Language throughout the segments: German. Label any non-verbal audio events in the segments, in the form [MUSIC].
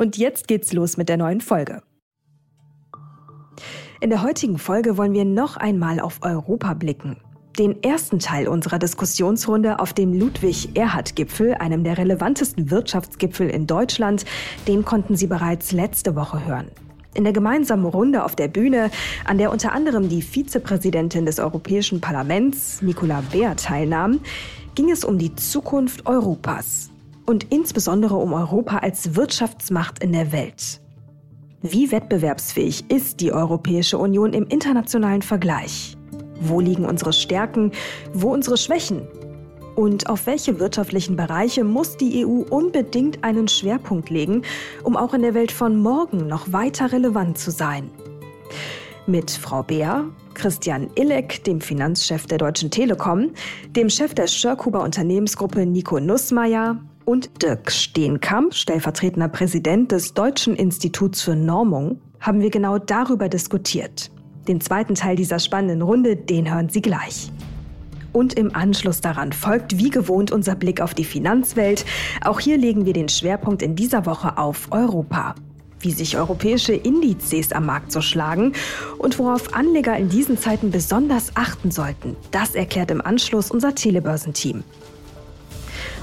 Und jetzt geht's los mit der neuen Folge. In der heutigen Folge wollen wir noch einmal auf Europa blicken. Den ersten Teil unserer Diskussionsrunde auf dem Ludwig-Erhard-Gipfel, einem der relevantesten Wirtschaftsgipfel in Deutschland, den konnten Sie bereits letzte Woche hören. In der gemeinsamen Runde auf der Bühne, an der unter anderem die Vizepräsidentin des Europäischen Parlaments, Nicola Beer, teilnahm, ging es um die Zukunft Europas und insbesondere um Europa als Wirtschaftsmacht in der Welt. Wie wettbewerbsfähig ist die Europäische Union im internationalen Vergleich? Wo liegen unsere Stärken, wo unsere Schwächen? Und auf welche wirtschaftlichen Bereiche muss die EU unbedingt einen Schwerpunkt legen, um auch in der Welt von morgen noch weiter relevant zu sein? Mit Frau Beer, Christian Illek, dem Finanzchef der Deutschen Telekom, dem Chef der Schörkuber Unternehmensgruppe Nico Nussmeier, und Dirk Steenkamp, stellvertretender Präsident des Deutschen Instituts für Normung, haben wir genau darüber diskutiert. Den zweiten Teil dieser spannenden Runde, den hören Sie gleich. Und im Anschluss daran folgt wie gewohnt unser Blick auf die Finanzwelt. Auch hier legen wir den Schwerpunkt in dieser Woche auf Europa. Wie sich europäische Indizes am Markt so schlagen und worauf Anleger in diesen Zeiten besonders achten sollten, das erklärt im Anschluss unser Telebörsenteam.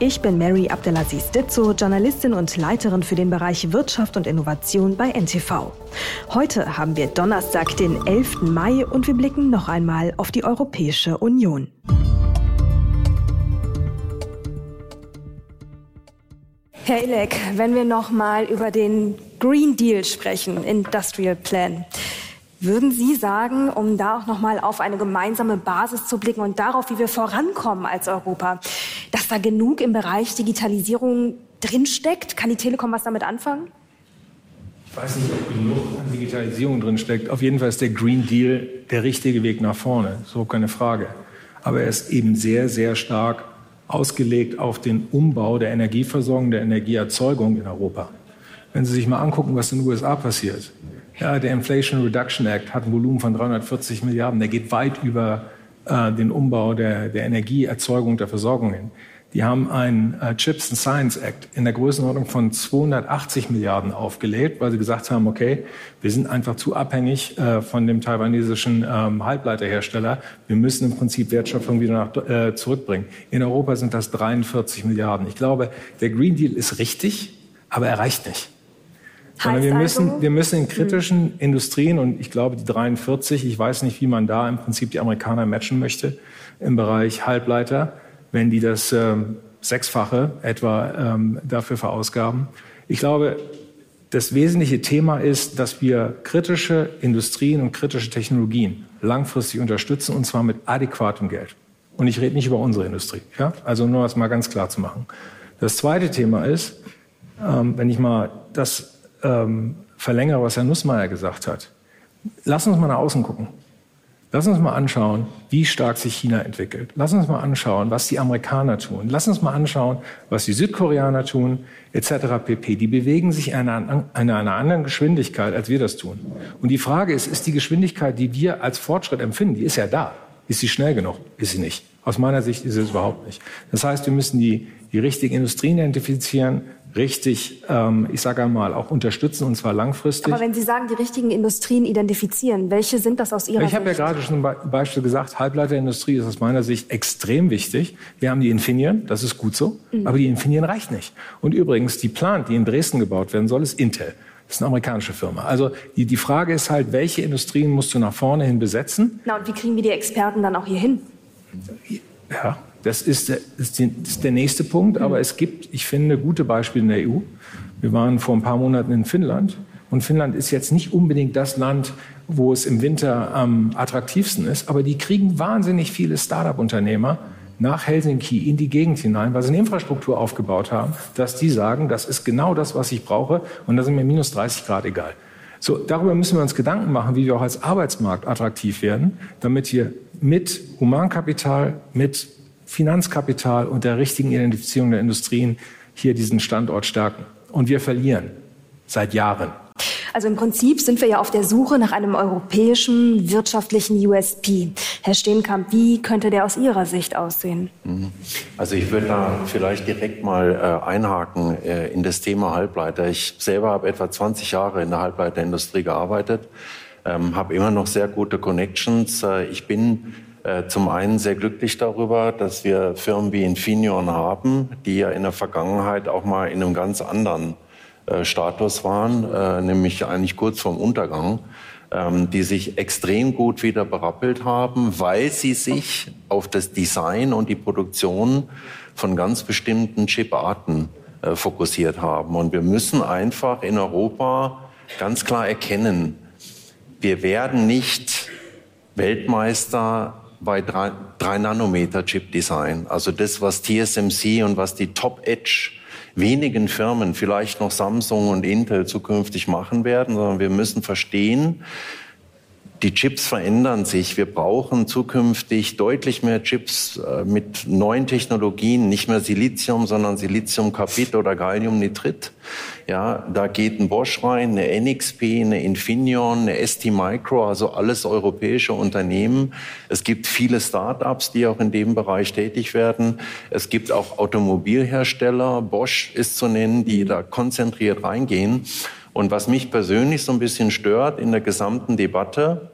Ich bin Mary Abdelaziz Ditzo, Journalistin und Leiterin für den Bereich Wirtschaft und Innovation bei NTV. Heute haben wir Donnerstag, den 11. Mai und wir blicken noch einmal auf die Europäische Union. Herr Ilek, wenn wir noch mal über den Green Deal sprechen, Industrial Plan. Würden Sie sagen, um da auch noch mal auf eine gemeinsame Basis zu blicken und darauf, wie wir vorankommen als Europa, dass da genug im Bereich Digitalisierung drinsteckt? Kann die Telekom was damit anfangen? Ich weiß nicht, ob genug an Digitalisierung drinsteckt. Auf jeden Fall ist der Green Deal der richtige Weg nach vorne, so keine Frage. Aber er ist eben sehr, sehr stark ausgelegt auf den Umbau der Energieversorgung, der Energieerzeugung in Europa. Wenn Sie sich mal angucken, was in den USA passiert, ja, der Inflation Reduction Act hat ein Volumen von 340 Milliarden. Der geht weit über äh, den Umbau der, der Energieerzeugung, der Versorgung hin. Die haben einen äh, Chips and Science Act in der Größenordnung von 280 Milliarden aufgelegt, weil sie gesagt haben, okay, wir sind einfach zu abhängig äh, von dem taiwanesischen ähm, Halbleiterhersteller. Wir müssen im Prinzip Wertschöpfung wieder nach, äh, zurückbringen. In Europa sind das 43 Milliarden. Ich glaube, der Green Deal ist richtig, aber er reicht nicht. Sondern wir müssen, also, wir müssen in kritischen hm. Industrien, und ich glaube, die 43, ich weiß nicht, wie man da im Prinzip die Amerikaner matchen möchte, im Bereich Halbleiter, wenn die das ähm, Sechsfache etwa ähm, dafür verausgaben. Ich glaube, das wesentliche Thema ist, dass wir kritische Industrien und kritische Technologien langfristig unterstützen, und zwar mit adäquatem Geld. Und ich rede nicht über unsere Industrie. Ja? Also nur das mal ganz klar zu machen. Das zweite Thema ist, ähm, wenn ich mal das ähm, verlängere, was Herr Nussmeier gesagt hat. Lass uns mal nach außen gucken. Lass uns mal anschauen, wie stark sich China entwickelt. Lass uns mal anschauen, was die Amerikaner tun. Lass uns mal anschauen, was die Südkoreaner tun, etc. pp. Die bewegen sich in einer, in einer anderen Geschwindigkeit, als wir das tun. Und die Frage ist, ist die Geschwindigkeit, die wir als Fortschritt empfinden, die ist ja da. Ist sie schnell genug? Ist sie nicht. Aus meiner Sicht ist es überhaupt nicht. Das heißt, wir müssen die, die richtigen Industrien identifizieren, richtig, ähm, ich sage einmal, auch unterstützen und zwar langfristig. Aber wenn Sie sagen, die richtigen Industrien identifizieren, welche sind das aus Ihrer ich Sicht? Ich habe ja gerade schon ein Beispiel gesagt, Halbleiterindustrie ist aus meiner Sicht extrem wichtig. Wir haben die Infineon, das ist gut so, mhm. aber die Infineon reicht nicht. Und übrigens, die Plant, die in Dresden gebaut werden soll, ist Intel. Das ist eine amerikanische Firma. Also die, die Frage ist halt, welche Industrien musst du nach vorne hin besetzen? Na, und wie kriegen wir die Experten dann auch hier hin? Ja, das ist, der, nächste Punkt. Aber es gibt, ich finde, gute Beispiele in der EU. Wir waren vor ein paar Monaten in Finnland. Und Finnland ist jetzt nicht unbedingt das Land, wo es im Winter am attraktivsten ist. Aber die kriegen wahnsinnig viele Start-up-Unternehmer nach Helsinki in die Gegend hinein, weil sie eine Infrastruktur aufgebaut haben, dass die sagen, das ist genau das, was ich brauche und da sind mir minus 30 Grad egal. So, darüber müssen wir uns Gedanken machen, wie wir auch als Arbeitsmarkt attraktiv werden, damit wir mit Humankapital, mit Finanzkapital und der richtigen Identifizierung der Industrien hier diesen Standort stärken. Und wir verlieren seit Jahren. Also im Prinzip sind wir ja auf der Suche nach einem europäischen wirtschaftlichen USP. Herr Steenkamp, wie könnte der aus Ihrer Sicht aussehen? Mhm. Also ich würde da vielleicht direkt mal äh, einhaken äh, in das Thema Halbleiter. Ich selber habe etwa 20 Jahre in der Halbleiterindustrie gearbeitet, ähm, habe immer noch sehr gute Connections. Äh, ich bin zum einen sehr glücklich darüber, dass wir Firmen wie Infineon haben, die ja in der Vergangenheit auch mal in einem ganz anderen äh, Status waren, äh, nämlich eigentlich kurz vorm Untergang, ähm, die sich extrem gut wieder berappelt haben, weil sie sich auf das Design und die Produktion von ganz bestimmten Chiparten äh, fokussiert haben. Und wir müssen einfach in Europa ganz klar erkennen, wir werden nicht Weltmeister bei 3 Nanometer Chip Design. Also das, was TSMC und was die Top Edge wenigen Firmen, vielleicht noch Samsung und Intel zukünftig machen werden, sondern wir müssen verstehen, die Chips verändern sich. Wir brauchen zukünftig deutlich mehr Chips äh, mit neuen Technologien, nicht mehr Silizium, sondern Siliziumkarbid oder Galliumnitrit. Ja, da geht ein Bosch rein, eine NXP, eine Infineon, eine ST Micro, also alles europäische Unternehmen. Es gibt viele Start-ups, die auch in dem Bereich tätig werden. Es gibt auch Automobilhersteller, Bosch ist zu nennen, die da konzentriert reingehen. Und was mich persönlich so ein bisschen stört in der gesamten Debatte,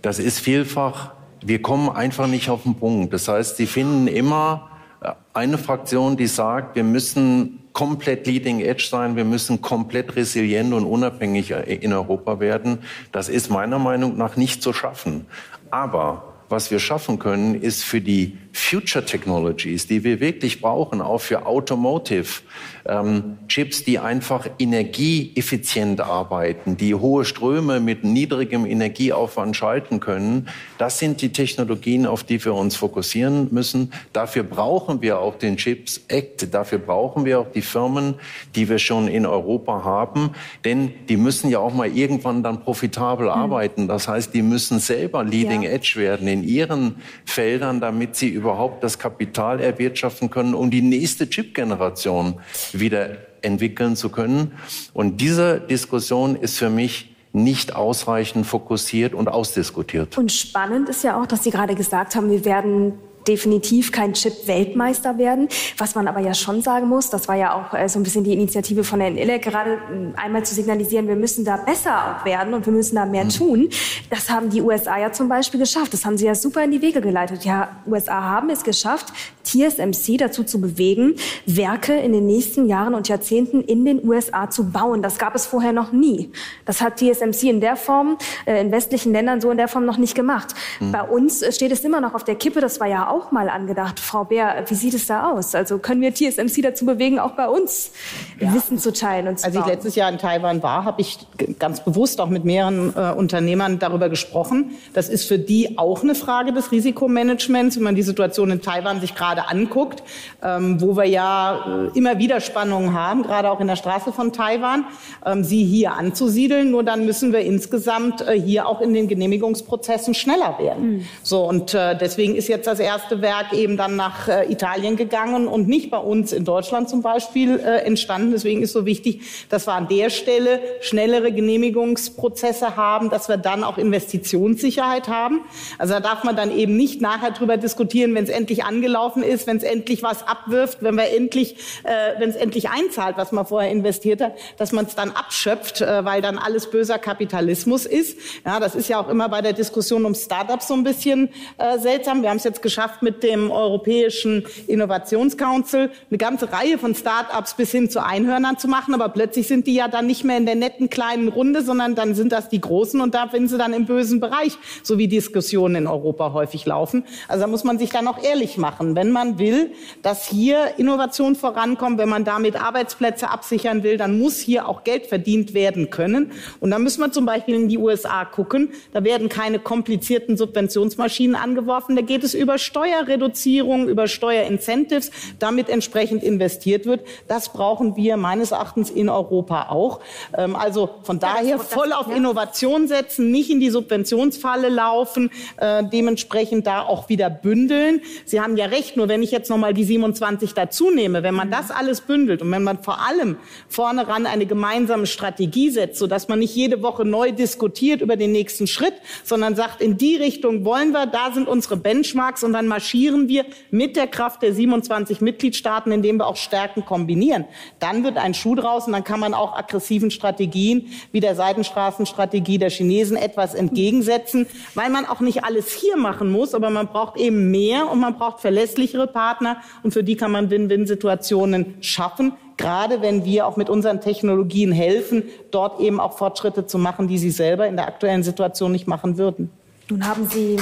das ist vielfach, wir kommen einfach nicht auf den Punkt. Das heißt, Sie finden immer äh, eine Fraktion, die sagt, wir müssen komplett leading edge sein, wir müssen komplett resilient und unabhängig äh, in Europa werden. Das ist meiner Meinung nach nicht zu schaffen. Aber was wir schaffen können, ist für die Future Technologies, die wir wirklich brauchen, auch für Automotive, ähm, Chips, die einfach energieeffizient arbeiten, die hohe Ströme mit niedrigem Energieaufwand schalten können. Das sind die Technologien, auf die wir uns fokussieren müssen. Dafür brauchen wir auch den Chips Act. Dafür brauchen wir auch die Firmen, die wir schon in Europa haben. Denn die müssen ja auch mal irgendwann dann profitabel hm. arbeiten. Das heißt, die müssen selber Leading ja. Edge werden in ihren Feldern, damit sie überhaupt das Kapital erwirtschaften können, um die nächste Chip-Generation wieder entwickeln zu können. Und diese Diskussion ist für mich nicht ausreichend fokussiert und ausdiskutiert. Und spannend ist ja auch, dass Sie gerade gesagt haben, wir werden definitiv kein Chip-Weltmeister werden. Was man aber ja schon sagen muss, das war ja auch äh, so ein bisschen die Initiative von Herrn Ille, gerade einmal zu signalisieren, wir müssen da besser auch werden und wir müssen da mehr mhm. tun. Das haben die USA ja zum Beispiel geschafft. Das haben sie ja super in die Wege geleitet. Ja, USA haben es geschafft, TSMC dazu zu bewegen, Werke in den nächsten Jahren und Jahrzehnten in den USA zu bauen. Das gab es vorher noch nie. Das hat TSMC in der Form, äh, in westlichen Ländern so in der Form noch nicht gemacht. Mhm. Bei uns steht es immer noch auf der Kippe. Das war ja auch mal angedacht. Frau Bär, wie sieht es da aus? Also können wir TSMC dazu bewegen, auch bei uns ja. Wissen zu teilen und zu Als ich letztes Jahr in Taiwan war, habe ich ganz bewusst auch mit mehreren äh, Unternehmern darüber gesprochen. Das ist für die auch eine Frage des Risikomanagements, wenn man die Situation in Taiwan sich gerade anguckt, ähm, wo wir ja äh, immer wieder Spannungen haben, gerade auch in der Straße von Taiwan, ähm, sie hier anzusiedeln. Nur dann müssen wir insgesamt äh, hier auch in den Genehmigungsprozessen schneller werden. Mhm. So und äh, deswegen ist jetzt das erste erste Werk eben dann nach äh, Italien gegangen und nicht bei uns in Deutschland zum Beispiel äh, entstanden. Deswegen ist so wichtig, dass wir an der Stelle schnellere Genehmigungsprozesse haben, dass wir dann auch Investitionssicherheit haben. Also da darf man dann eben nicht nachher drüber diskutieren, wenn es endlich angelaufen ist, wenn es endlich was abwirft, wenn wir endlich, äh, wenn es endlich einzahlt, was man vorher investiert hat, dass man es dann abschöpft, weil dann alles böser Kapitalismus ist. Ja, das ist ja auch immer bei der Diskussion um Startups so ein bisschen seltsam. Wir haben es jetzt geschafft, geschafft mit dem Europäischen Innovationscouncil, eine ganze Reihe von Start-ups bis hin zu Einhörnern zu machen. Aber plötzlich sind die ja dann nicht mehr in der netten kleinen Runde, sondern dann sind das die Großen und da sind sie dann im bösen Bereich, so wie Diskussionen in Europa häufig laufen. Also da muss man sich dann auch ehrlich machen. Wenn man will, dass hier Innovation vorankommt, wenn man damit Arbeitsplätze absichern will, dann muss hier auch Geld verdient werden können. Und da müssen wir zum Beispiel in die USA gucken. Da werden keine komplizierten Subventionsmaschinen angeworfen. Da geht es über Steuerreduzierung, über Steuerincentives, damit entsprechend investiert wird. Das brauchen wir meines Erachtens in Europa auch. Ähm, also von daher voll auf Innovation setzen, nicht in die Subventionsfalle laufen, äh, dementsprechend da auch wieder bündeln. Sie haben ja recht, nur wenn ich jetzt noch mal die 27 dazu nehme, wenn man mhm. das alles bündelt und wenn man vor allem vorne ran eine gemeinsame Strategie setzt, sodass man nicht jede Woche neu diskutiert über den nächsten Schritt, sondern sagt, in die Richtung wollen wir, da sind unsere Benchmarks und dann marschieren wir mit der Kraft der 27 Mitgliedstaaten, indem wir auch Stärken kombinieren. Dann wird ein Schuh draus und dann kann man auch aggressiven Strategien wie der Seidenstraßenstrategie der Chinesen etwas entgegensetzen, weil man auch nicht alles hier machen muss, aber man braucht eben mehr und man braucht verlässlichere Partner und für die kann man Win-Win-Situationen schaffen gerade wenn wir auch mit unseren Technologien helfen, dort eben auch Fortschritte zu machen, die sie selber in der aktuellen Situation nicht machen würden. Nun haben Sie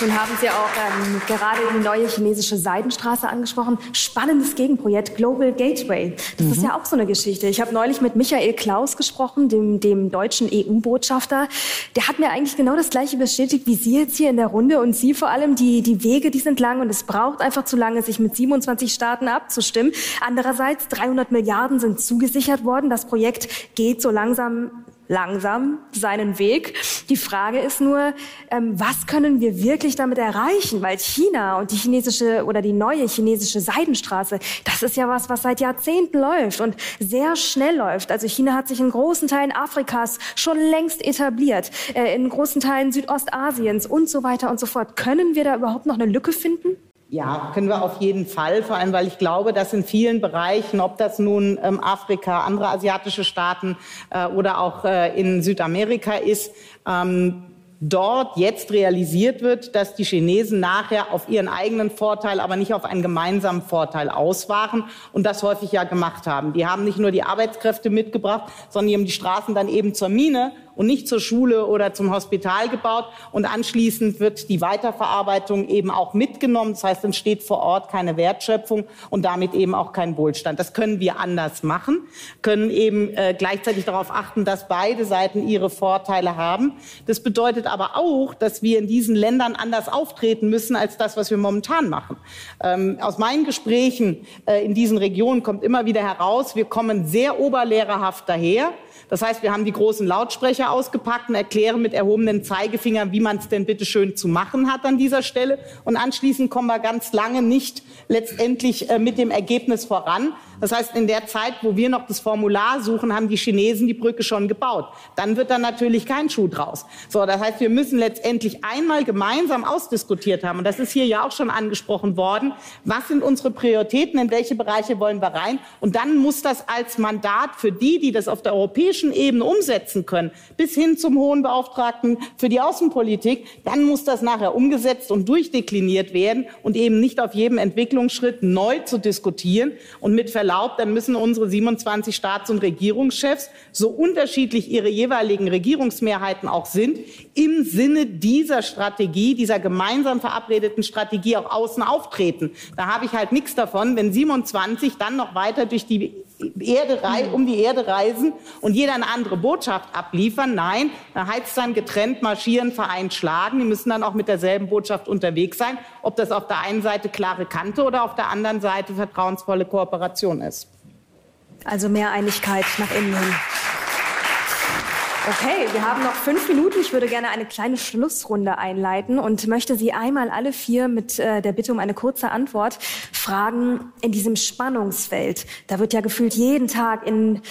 nun haben Sie auch ähm, gerade die neue chinesische Seidenstraße angesprochen. Spannendes Gegenprojekt, Global Gateway. Das mhm. ist ja auch so eine Geschichte. Ich habe neulich mit Michael Klaus gesprochen, dem, dem deutschen EU-Botschafter. Der hat mir eigentlich genau das Gleiche bestätigt wie Sie jetzt hier in der Runde und Sie vor allem. Die, die Wege, die sind lang und es braucht einfach zu lange, sich mit 27 Staaten abzustimmen. Andererseits, 300 Milliarden sind zugesichert worden. Das Projekt geht so langsam langsam seinen Weg. Die Frage ist nur, ähm, was können wir wirklich damit erreichen? Weil China und die chinesische oder die neue chinesische Seidenstraße, das ist ja was, was seit Jahrzehnten läuft und sehr schnell läuft. Also China hat sich in großen Teilen Afrikas schon längst etabliert, äh, in großen Teilen Südostasiens und so weiter und so fort. Können wir da überhaupt noch eine Lücke finden? Ja, können wir auf jeden Fall, vor allem weil ich glaube, dass in vielen Bereichen, ob das nun ähm, Afrika, andere asiatische Staaten äh, oder auch äh, in Südamerika ist, ähm, dort jetzt realisiert wird, dass die Chinesen nachher auf ihren eigenen Vorteil, aber nicht auf einen gemeinsamen Vorteil auswachen und das häufig ja gemacht haben. Die haben nicht nur die Arbeitskräfte mitgebracht, sondern die haben die Straßen dann eben zur Mine und nicht zur Schule oder zum Hospital gebaut. Und anschließend wird die Weiterverarbeitung eben auch mitgenommen. Das heißt, entsteht vor Ort keine Wertschöpfung und damit eben auch kein Wohlstand. Das können wir anders machen, können eben äh, gleichzeitig darauf achten, dass beide Seiten ihre Vorteile haben. Das bedeutet aber auch, dass wir in diesen Ländern anders auftreten müssen als das, was wir momentan machen. Ähm, aus meinen Gesprächen äh, in diesen Regionen kommt immer wieder heraus, wir kommen sehr oberlehrerhaft daher. Das heißt, wir haben die großen Lautsprecher ausgepackt und erklären mit erhobenen Zeigefingern, wie man es denn bitte schön zu machen hat an dieser Stelle. Und anschließend kommen wir ganz lange nicht letztendlich äh, mit dem Ergebnis voran. Das heißt, in der Zeit, wo wir noch das Formular suchen, haben die Chinesen die Brücke schon gebaut. Dann wird da natürlich kein Schuh draus. So, das heißt, wir müssen letztendlich einmal gemeinsam ausdiskutiert haben. Und das ist hier ja auch schon angesprochen worden. Was sind unsere Prioritäten? In welche Bereiche wollen wir rein? Und dann muss das als Mandat für die, die das auf der europäischen Ebene umsetzen können, bis hin zum hohen Beauftragten für die Außenpolitik, dann muss das nachher umgesetzt und durchdekliniert werden und eben nicht auf jedem Entwicklungsschritt neu zu diskutieren und mit Verlauf erlaubt, dann müssen unsere 27 Staats- und Regierungschefs, so unterschiedlich ihre jeweiligen Regierungsmehrheiten auch sind, im Sinne dieser Strategie, dieser gemeinsam verabredeten Strategie auch außen auftreten. Da habe ich halt nichts davon, wenn 27 dann noch weiter durch die Erde, um die Erde reisen und jeder eine andere Botschaft abliefern. Nein, da heißt es dann getrennt marschieren, vereint schlagen. Die müssen dann auch mit derselben Botschaft unterwegs sein. Ob das auf der einen Seite klare Kante oder auf der anderen Seite vertrauensvolle Kooperation ist. Also mehr Einigkeit nach innen hin. Okay, wir haben noch fünf Minuten. Ich würde gerne eine kleine Schlussrunde einleiten und möchte Sie einmal alle vier mit äh, der Bitte um eine kurze Antwort fragen in diesem Spannungsfeld. Da wird ja gefühlt jeden Tag in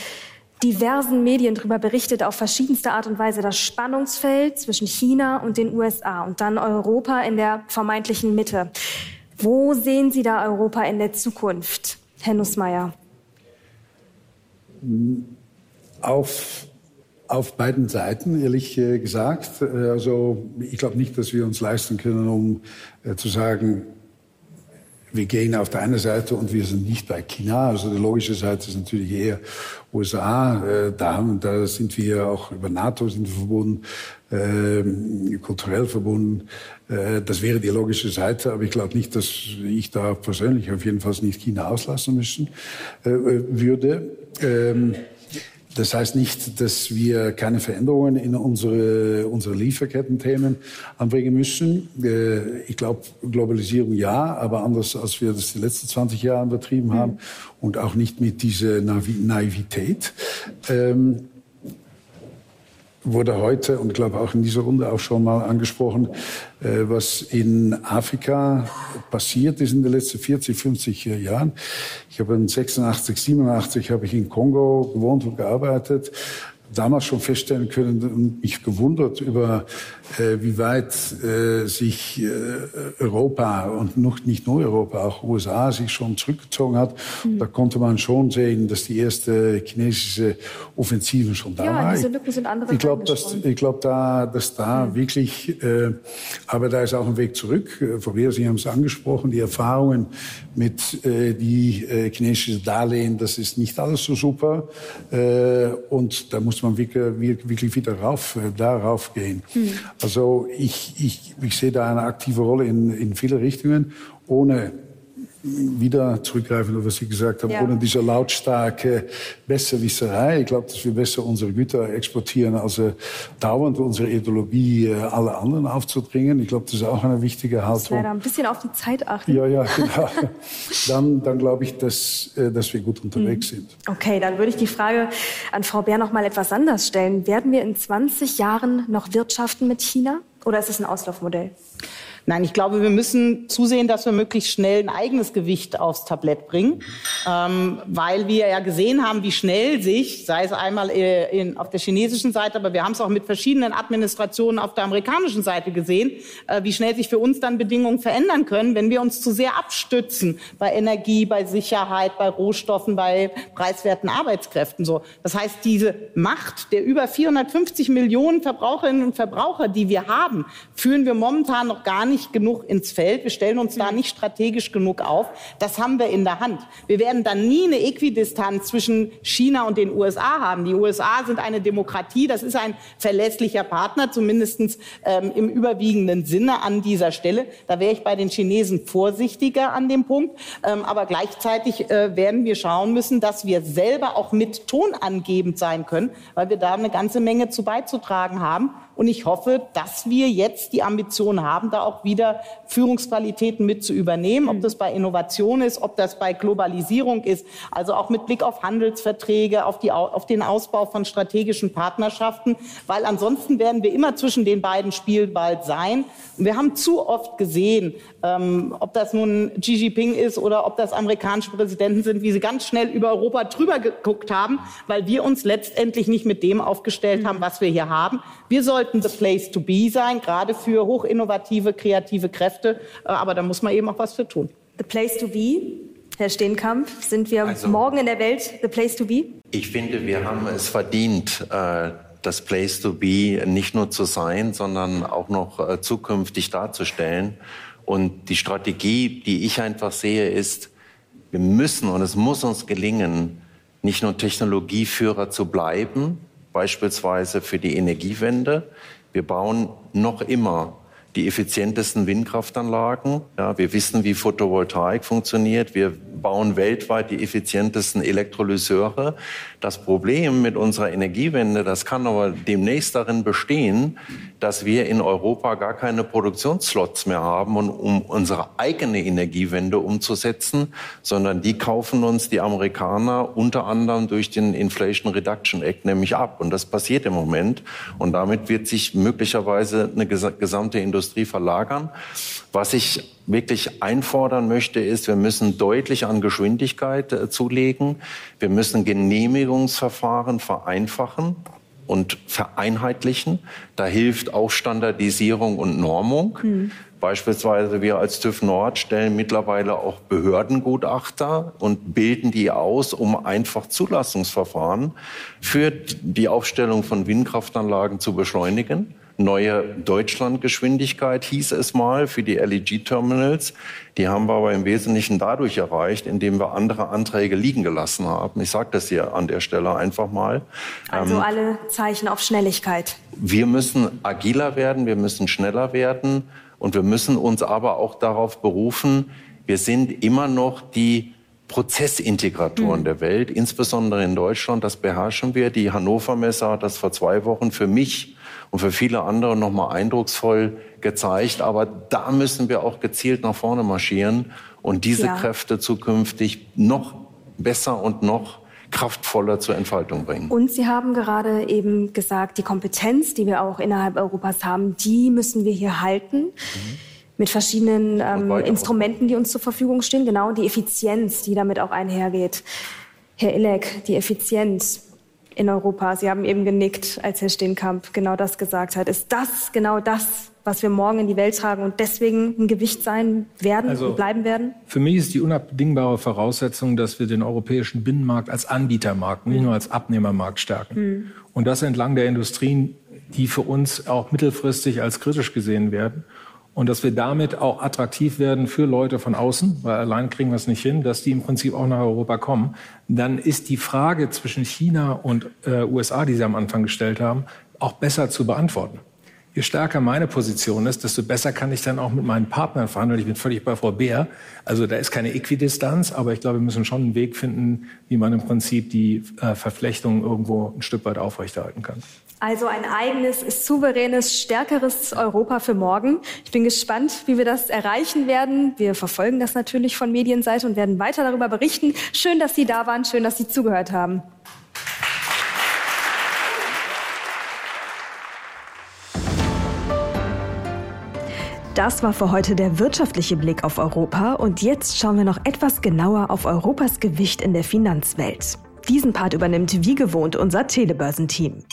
diversen Medien darüber berichtet, auf verschiedenste Art und Weise, das Spannungsfeld zwischen China und den USA und dann Europa in der vermeintlichen Mitte. Wo sehen Sie da Europa in der Zukunft, Herr Nussmeier? Auf auf beiden Seiten, ehrlich äh, gesagt. Äh, also ich glaube nicht, dass wir uns leisten können, um äh, zu sagen, wir gehen auf der einen Seite und wir sind nicht bei China. Also die logische Seite ist natürlich eher USA. Da, da sind wir auch über NATO sind wir verbunden, äh, kulturell verbunden. Äh, das wäre die logische Seite, aber ich glaube nicht, dass ich da persönlich auf jeden Fall nicht China auslassen müssen äh, würde. Ähm, das heißt nicht, dass wir keine Veränderungen in unsere, unsere Lieferkettenthemen anbringen müssen. Äh, ich glaube, Globalisierung ja, aber anders als wir das die letzten 20 Jahre betrieben haben mhm. und auch nicht mit dieser Naivität. Ähm, wurde heute und glaube auch in dieser Runde auch schon mal angesprochen, äh, was in Afrika passiert ist in den letzten 40, 50 Jahren. Ich habe in 86, 87 habe ich in Kongo gewohnt und gearbeitet damals schon feststellen können und mich gewundert über äh, wie weit äh, sich äh, Europa und noch nicht nur Europa, auch USA sich schon zurückgezogen hat. Mhm. Da konnte man schon sehen, dass die erste chinesische Offensive schon da ja, war. Diese Lücken sind andere ich glaube, dass, ich glaube, da, dass da mhm. wirklich, äh, aber da ist auch ein Weg zurück. Frau Wehr, Sie haben es angesprochen, die Erfahrungen mit äh, die äh, chinesische Darlehen, das ist nicht alles so super. Äh, und da muss man wirklich, wirklich wieder rauf, äh, darauf gehen. Mhm. Also ich, ich, ich sehe da eine aktive Rolle in, in viele Richtungen, ohne wieder zurückgreifen auf was Sie gesagt haben, ja. ohne diese lautstarke Besserwisserei. Ich glaube, dass wir besser unsere Güter exportieren, als äh, dauernd unsere Ideologie äh, alle anderen aufzudringen. Ich glaube, das ist auch eine wichtige Haltung. Leider ein bisschen auf die Zeit achten. Ja, ja, genau. [LAUGHS] dann, dann glaube ich, dass, äh, dass wir gut unterwegs mhm. sind. Okay, dann würde ich die Frage an Frau Bär noch mal etwas anders stellen. Werden wir in 20 Jahren noch wirtschaften mit China? Oder ist es ein Auslaufmodell? Nein, ich glaube, wir müssen zusehen, dass wir möglichst schnell ein eigenes Gewicht aufs Tablett bringen, ähm, weil wir ja gesehen haben, wie schnell sich, sei es einmal äh, in, auf der chinesischen Seite, aber wir haben es auch mit verschiedenen Administrationen auf der amerikanischen Seite gesehen, äh, wie schnell sich für uns dann Bedingungen verändern können, wenn wir uns zu sehr abstützen bei Energie, bei Sicherheit, bei Rohstoffen, bei preiswerten Arbeitskräften. So, das heißt, diese Macht der über 450 Millionen Verbraucherinnen und Verbraucher, die wir haben, führen wir momentan noch gar nicht nicht genug ins Feld. Wir stellen uns da nicht strategisch genug auf. Das haben wir in der Hand. Wir werden dann nie eine Äquidistanz zwischen China und den USA haben. Die USA sind eine Demokratie. Das ist ein verlässlicher Partner, zumindest ähm, im überwiegenden Sinne an dieser Stelle. Da wäre ich bei den Chinesen vorsichtiger an dem Punkt. Ähm, aber gleichzeitig äh, werden wir schauen müssen, dass wir selber auch mit tonangebend sein können, weil wir da eine ganze Menge zu beizutragen haben. Und ich hoffe, dass wir jetzt die Ambition haben, da auch wieder Führungsqualitäten mit zu übernehmen, ob hm. das bei Innovation ist, ob das bei Globalisierung ist, also auch mit Blick auf Handelsverträge, auf, die, auf den Ausbau von strategischen Partnerschaften, weil ansonsten werden wir immer zwischen den beiden Spielball sein. Und wir haben zu oft gesehen, ähm, ob das nun Xi Jinping ist oder ob das amerikanische Präsidenten sind, wie sie ganz schnell über Europa drüber geguckt haben, weil wir uns letztendlich nicht mit dem aufgestellt haben, hm. was wir hier haben. Wir sollten sollten the place to be sein, gerade für hochinnovative, kreative Kräfte. Äh, aber da muss man eben auch was für tun. The place to be, Herr Steenkamp, sind wir also, morgen in der Welt the place to be? Ich finde, wir haben es verdient, äh, das Place to Be nicht nur zu sein, sondern auch noch äh, zukünftig darzustellen. Und die Strategie, die ich einfach sehe, ist, wir müssen und es muss uns gelingen, nicht nur Technologieführer zu bleiben, beispielsweise für die Energiewende. Wir bauen noch immer die effizientesten Windkraftanlagen. Ja, wir wissen, wie Photovoltaik funktioniert. Wir bauen weltweit die effizientesten Elektrolyseure. Das Problem mit unserer Energiewende, das kann aber demnächst darin bestehen, dass wir in Europa gar keine Produktionsslots mehr haben, um unsere eigene Energiewende umzusetzen, sondern die kaufen uns die Amerikaner unter anderem durch den Inflation Reduction Act nämlich ab. Und das passiert im Moment. Und damit wird sich möglicherweise eine gesamte Industrie verlagern. Was ich wirklich einfordern möchte, ist, wir müssen deutlich an Geschwindigkeit äh, zulegen. Wir müssen Genehmigungsverfahren vereinfachen. und vereinheitlichen. Da hilft auch Standardisierung und Normung. Mhm. Beispielsweise wir als TÜV Nord stellen mittlerweile auch Behördengutachter und bilden die aus, um einfach Zulassungsverfahren für die Aufstellung von Windkraftanlagen zu beschleunigen neue Deutschlandgeschwindigkeit, hieß es mal, für die LEG-Terminals. Die haben wir aber im Wesentlichen dadurch erreicht, indem wir andere Anträge liegen gelassen haben. Ich sage das hier an der Stelle einfach mal. Also ähm, alle Zeichen auf Schnelligkeit. Wir müssen agiler werden, wir müssen schneller werden und wir müssen uns aber auch darauf berufen, wir sind immer noch die Prozessintegratoren mhm. der Welt, insbesondere in Deutschland. Das beherrschen wir. Die Hannover Messe hat das vor zwei Wochen für mich und für viele andere nochmal eindrucksvoll gezeigt. Aber da müssen wir auch gezielt nach vorne marschieren und diese ja. Kräfte zukünftig noch besser und noch kraftvoller zur Entfaltung bringen. Und Sie haben gerade eben gesagt, die Kompetenz, die wir auch innerhalb Europas haben, die müssen wir hier halten. Mhm. Mit verschiedenen ähm, Instrumenten, die uns zur Verfügung stehen. Genau, die Effizienz, die damit auch einhergeht. Herr Ilek, die Effizienz in Europa. Sie haben eben genickt, als Herr Steenkamp genau das gesagt hat. Ist das genau das, was wir morgen in die Welt tragen und deswegen ein Gewicht sein werden also, und bleiben werden? Für mich ist die unabdingbare Voraussetzung, dass wir den europäischen Binnenmarkt als Anbietermarkt, nicht nur als Abnehmermarkt stärken. Mhm. Und das entlang der Industrien, die für uns auch mittelfristig als kritisch gesehen werden und dass wir damit auch attraktiv werden für Leute von außen, weil allein kriegen wir es nicht hin, dass die im Prinzip auch nach Europa kommen, dann ist die Frage zwischen China und äh, USA, die Sie am Anfang gestellt haben, auch besser zu beantworten. Je stärker meine Position ist, desto besser kann ich dann auch mit meinen Partnern verhandeln. Ich bin völlig bei Frau Beer. Also da ist keine Äquidistanz, aber ich glaube, wir müssen schon einen Weg finden, wie man im Prinzip die äh, Verflechtung irgendwo ein Stück weit aufrechterhalten kann. Also ein eigenes, souveränes, stärkeres Europa für morgen. Ich bin gespannt, wie wir das erreichen werden. Wir verfolgen das natürlich von Medienseite und werden weiter darüber berichten. Schön, dass Sie da waren, schön, dass Sie zugehört haben. Das war für heute der wirtschaftliche Blick auf Europa und jetzt schauen wir noch etwas genauer auf Europas Gewicht in der Finanzwelt. Diesen Part übernimmt wie gewohnt unser Telebörsenteam.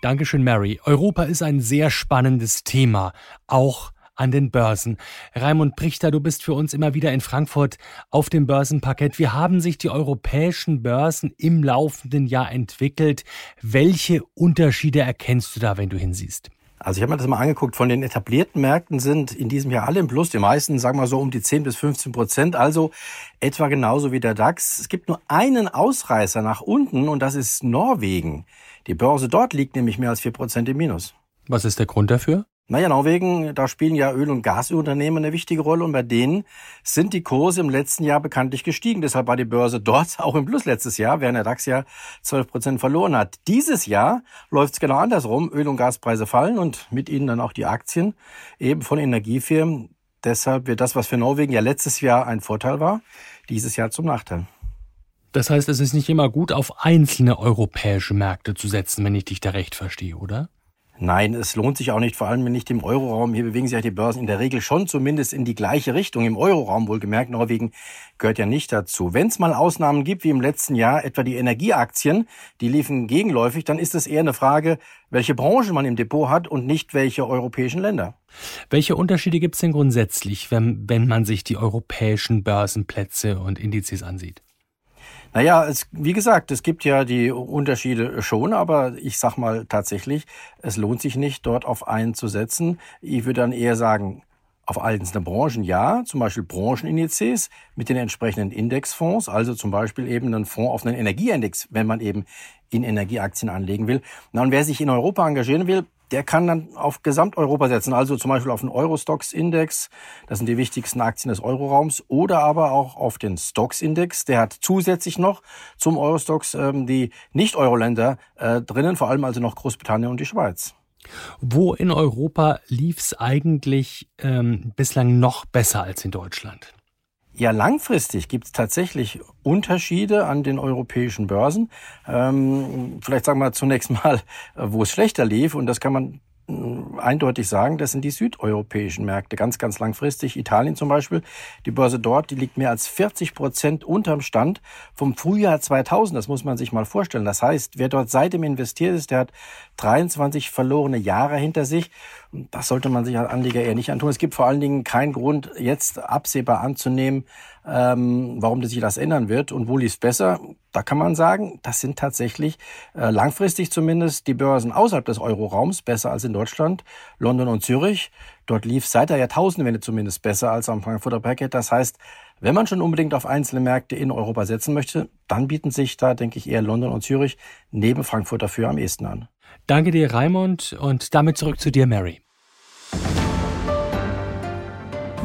Dankeschön, Mary. Europa ist ein sehr spannendes Thema, auch an den Börsen. Raimund Prichter, du bist für uns immer wieder in Frankfurt auf dem Börsenparkett. Wie haben sich die europäischen Börsen im laufenden Jahr entwickelt? Welche Unterschiede erkennst du da, wenn du hinsiehst? Also ich habe mir das mal angeguckt. Von den etablierten Märkten sind in diesem Jahr alle im Plus. Die meisten, sagen wir so, um die 10 bis 15 Prozent. Also etwa genauso wie der DAX. Es gibt nur einen Ausreißer nach unten und das ist Norwegen. Die Börse dort liegt nämlich mehr als 4 Prozent im Minus. Was ist der Grund dafür? Naja, Norwegen, da spielen ja Öl- und Gasunternehmen eine wichtige Rolle und bei denen sind die Kurse im letzten Jahr bekanntlich gestiegen. Deshalb war die Börse dort [LAUGHS] auch im Plus letztes Jahr, während der DAX ja 12 Prozent verloren hat. Dieses Jahr läuft es genau andersrum. Öl- und Gaspreise fallen und mit ihnen dann auch die Aktien eben von Energiefirmen. Deshalb wird das, was für Norwegen ja letztes Jahr ein Vorteil war, dieses Jahr zum Nachteil. Das heißt, es ist nicht immer gut, auf einzelne europäische Märkte zu setzen, wenn ich dich da recht verstehe, oder? Nein, es lohnt sich auch nicht, vor allem nicht im Euroraum. Hier bewegen sich ja die Börsen in der Regel schon zumindest in die gleiche Richtung. Im Euroraum wohlgemerkt, Norwegen gehört ja nicht dazu. Wenn es mal Ausnahmen gibt, wie im letzten Jahr, etwa die Energieaktien, die liefen gegenläufig, dann ist es eher eine Frage, welche Branche man im Depot hat und nicht welche europäischen Länder. Welche Unterschiede gibt es denn grundsätzlich, wenn, wenn man sich die europäischen Börsenplätze und Indizes ansieht? Naja, es, wie gesagt, es gibt ja die Unterschiede schon, aber ich sag mal tatsächlich, es lohnt sich nicht, dort auf einen zu setzen. Ich würde dann eher sagen, auf einzelne Branchen ja, zum Beispiel Branchenindizes mit den entsprechenden Indexfonds, also zum Beispiel eben einen Fonds auf einen Energieindex, wenn man eben in Energieaktien anlegen will. Na, und wer sich in Europa engagieren will, der kann dann auf Gesamteuropa setzen, also zum Beispiel auf den Eurostox-Index, das sind die wichtigsten Aktien des Euroraums, oder aber auch auf den Stox-Index, der hat zusätzlich noch zum Eurostox ähm, die Nicht-Euro-Länder äh, drinnen, vor allem also noch Großbritannien und die Schweiz. Wo in Europa lief es eigentlich ähm, bislang noch besser als in Deutschland? Ja, langfristig gibt es tatsächlich Unterschiede an den europäischen Börsen. Ähm, vielleicht sagen wir zunächst mal, wo es schlechter lief. Und das kann man eindeutig sagen, das sind die südeuropäischen Märkte, ganz, ganz langfristig. Italien zum Beispiel, die Börse dort, die liegt mehr als 40 Prozent unterm Stand vom Frühjahr 2000. Das muss man sich mal vorstellen. Das heißt, wer dort seitdem investiert ist, der hat 23 verlorene Jahre hinter sich. Das sollte man sich als Anleger eher nicht antun. Es gibt vor allen Dingen keinen Grund, jetzt absehbar anzunehmen, ähm, warum sich das ändern wird und wo lief es besser. Da kann man sagen, das sind tatsächlich äh, langfristig zumindest die Börsen außerhalb des Euroraums besser als in Deutschland, London und Zürich. Dort lief seit der Jahrtausendwende zumindest besser als am Frankfurter Packet. Das heißt, wenn man schon unbedingt auf einzelne Märkte in Europa setzen möchte, dann bieten sich da, denke ich, eher London und Zürich neben Frankfurt dafür am ehesten an. Danke dir, Raimund, und damit zurück zu dir, Mary.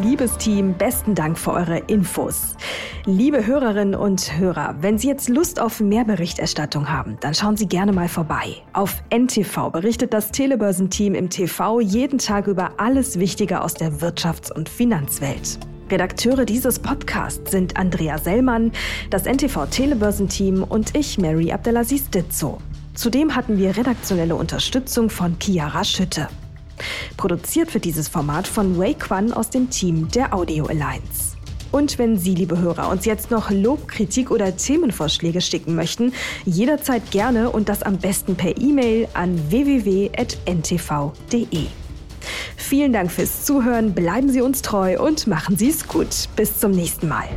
Liebes Team, besten Dank für eure Infos. Liebe Hörerinnen und Hörer, wenn Sie jetzt Lust auf mehr Berichterstattung haben, dann schauen Sie gerne mal vorbei. Auf NTV berichtet das Telebörsenteam im TV jeden Tag über alles Wichtige aus der Wirtschafts- und Finanzwelt. Redakteure dieses Podcasts sind Andrea Sellmann, das NTV Telebörsenteam und ich, Mary Abdelaziz Ditzo. Zudem hatten wir redaktionelle Unterstützung von Chiara Schütte. Produziert wird dieses Format von Wei Quan aus dem Team der Audio Alliance. Und wenn Sie, liebe Hörer, uns jetzt noch Lob, Kritik oder Themenvorschläge schicken möchten, jederzeit gerne und das am besten per E-Mail an www.ntv.de. Vielen Dank fürs Zuhören, bleiben Sie uns treu und machen Sie es gut. Bis zum nächsten Mal.